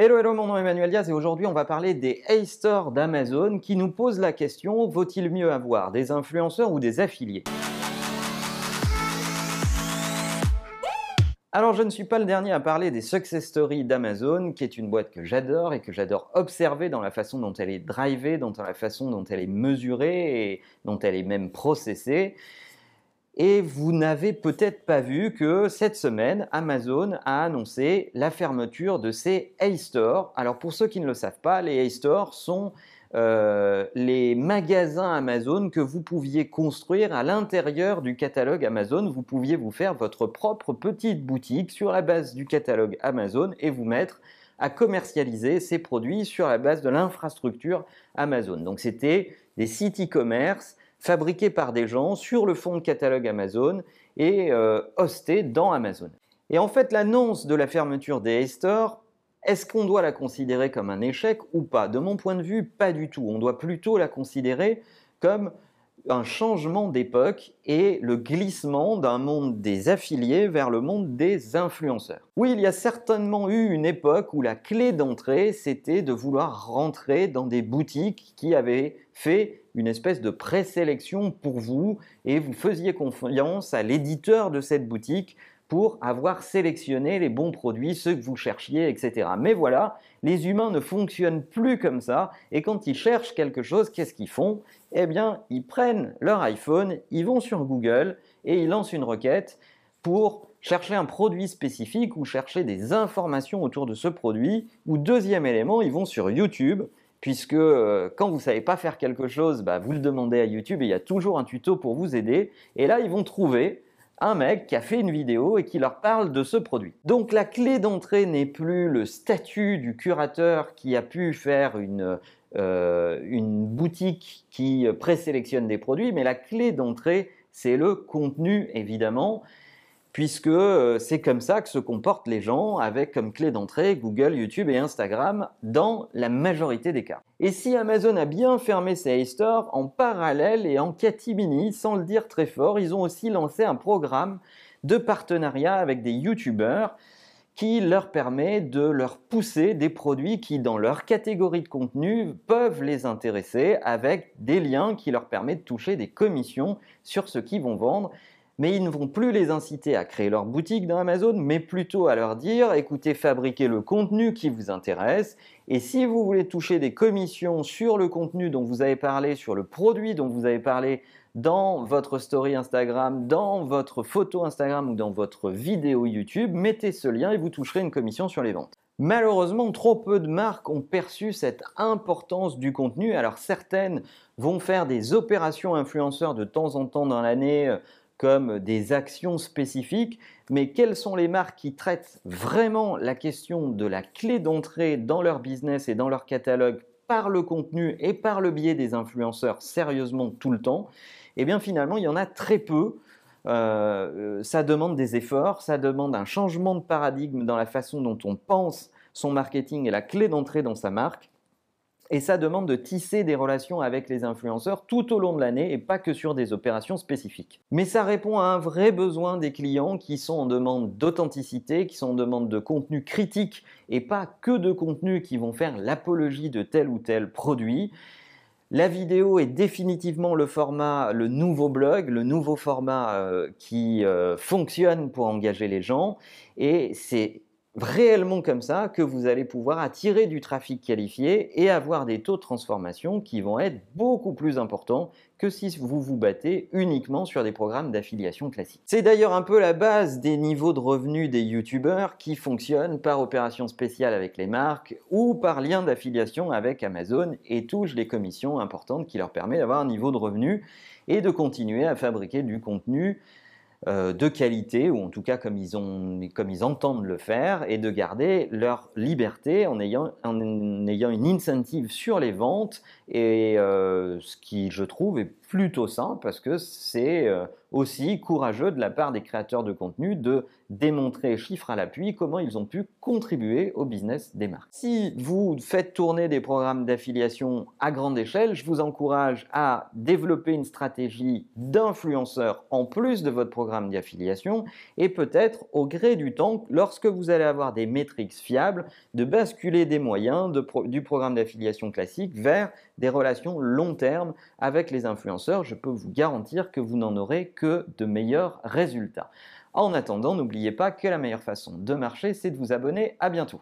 Hello, hello, mon nom est Emmanuel Diaz et aujourd'hui on va parler des A-Stores d'Amazon qui nous posent la question vaut-il mieux avoir des influenceurs ou des affiliés? Alors je ne suis pas le dernier à parler des success stories d'Amazon, qui est une boîte que j'adore et que j'adore observer dans la façon dont elle est drivée, dans la façon dont elle est mesurée et dont elle est même processée. Et vous n'avez peut-être pas vu que cette semaine, Amazon a annoncé la fermeture de ses A-Stores. Alors pour ceux qui ne le savent pas, les A-Stores sont euh, les magasins Amazon que vous pouviez construire à l'intérieur du catalogue Amazon. Vous pouviez vous faire votre propre petite boutique sur la base du catalogue Amazon et vous mettre à commercialiser ces produits sur la base de l'infrastructure Amazon. Donc c'était des sites e-commerce fabriqués par des gens sur le fond de catalogue Amazon et euh, hostés dans Amazon. Et en fait, l'annonce de la fermeture des A-Store, est-ce qu'on doit la considérer comme un échec ou pas? De mon point de vue, pas du tout. On doit plutôt la considérer comme un changement d'époque et le glissement d'un monde des affiliés vers le monde des influenceurs. Oui, il y a certainement eu une époque où la clé d'entrée, c'était de vouloir rentrer dans des boutiques qui avaient fait une espèce de présélection pour vous et vous faisiez confiance à l'éditeur de cette boutique pour avoir sélectionné les bons produits, ceux que vous cherchiez, etc. Mais voilà, les humains ne fonctionnent plus comme ça, et quand ils cherchent quelque chose, qu'est-ce qu'ils font? Eh bien, ils prennent leur iPhone, ils vont sur Google, et ils lancent une requête pour chercher un produit spécifique ou chercher des informations autour de ce produit, ou deuxième élément, ils vont sur YouTube, puisque euh, quand vous ne savez pas faire quelque chose, bah, vous le demandez à YouTube et il y a toujours un tuto pour vous aider. Et là, ils vont trouver un mec qui a fait une vidéo et qui leur parle de ce produit. Donc la clé d'entrée n'est plus le statut du curateur qui a pu faire une, euh, une boutique qui présélectionne des produits, mais la clé d'entrée, c'est le contenu, évidemment puisque euh, c'est comme ça que se comportent les gens avec comme clé d'entrée Google, YouTube et Instagram dans la majorité des cas. Et si Amazon a bien fermé ses stores, en parallèle et en catimini, sans le dire très fort, ils ont aussi lancé un programme de partenariat avec des YouTubers qui leur permet de leur pousser des produits qui, dans leur catégorie de contenu, peuvent les intéresser avec des liens qui leur permettent de toucher des commissions sur ce qu'ils vont vendre mais ils ne vont plus les inciter à créer leur boutique dans Amazon, mais plutôt à leur dire écoutez, fabriquez le contenu qui vous intéresse, et si vous voulez toucher des commissions sur le contenu dont vous avez parlé, sur le produit dont vous avez parlé dans votre story Instagram, dans votre photo Instagram ou dans votre vidéo YouTube, mettez ce lien et vous toucherez une commission sur les ventes. Malheureusement, trop peu de marques ont perçu cette importance du contenu. Alors certaines vont faire des opérations influenceurs de temps en temps dans l'année comme des actions spécifiques, mais quelles sont les marques qui traitent vraiment la question de la clé d'entrée dans leur business et dans leur catalogue par le contenu et par le biais des influenceurs sérieusement tout le temps? Eh bien finalement, il y en a très peu. Euh, ça demande des efforts, ça demande un changement de paradigme dans la façon dont on pense son marketing et la clé d'entrée dans sa marque. Et ça demande de tisser des relations avec les influenceurs tout au long de l'année et pas que sur des opérations spécifiques. Mais ça répond à un vrai besoin des clients qui sont en demande d'authenticité, qui sont en demande de contenu critique et pas que de contenu qui vont faire l'apologie de tel ou tel produit. La vidéo est définitivement le format, le nouveau blog, le nouveau format euh, qui euh, fonctionne pour engager les gens. Et c'est réellement comme ça que vous allez pouvoir attirer du trafic qualifié et avoir des taux de transformation qui vont être beaucoup plus importants que si vous vous battez uniquement sur des programmes d'affiliation classiques. C'est d'ailleurs un peu la base des niveaux de revenus des youtubeurs qui fonctionnent par opération spéciale avec les marques ou par lien d'affiliation avec Amazon et touchent des commissions importantes qui leur permettent d'avoir un niveau de revenu et de continuer à fabriquer du contenu de qualité, ou en tout cas comme ils, ont, comme ils entendent le faire, et de garder leur liberté en ayant, en ayant une incentive sur les ventes, et euh, ce qui, je trouve, est plutôt sain parce que c'est euh, aussi courageux de la part des créateurs de contenu de démontrer chiffres à l'appui comment ils ont pu contribuer au business des marques. Si vous faites tourner des programmes d'affiliation à grande échelle, je vous encourage à développer une stratégie d'influenceur en plus de votre programme d'affiliation et peut-être au gré du temps, lorsque vous allez avoir des métriques fiables, de basculer des moyens du programme d'affiliation classique vers des relations long terme avec les Je peux vous garantir que vous n'en aurez que de meilleurs résultats. En attendant, n'oubliez pas que la meilleure façon de marcher, c'est de vous abonner. À bientôt.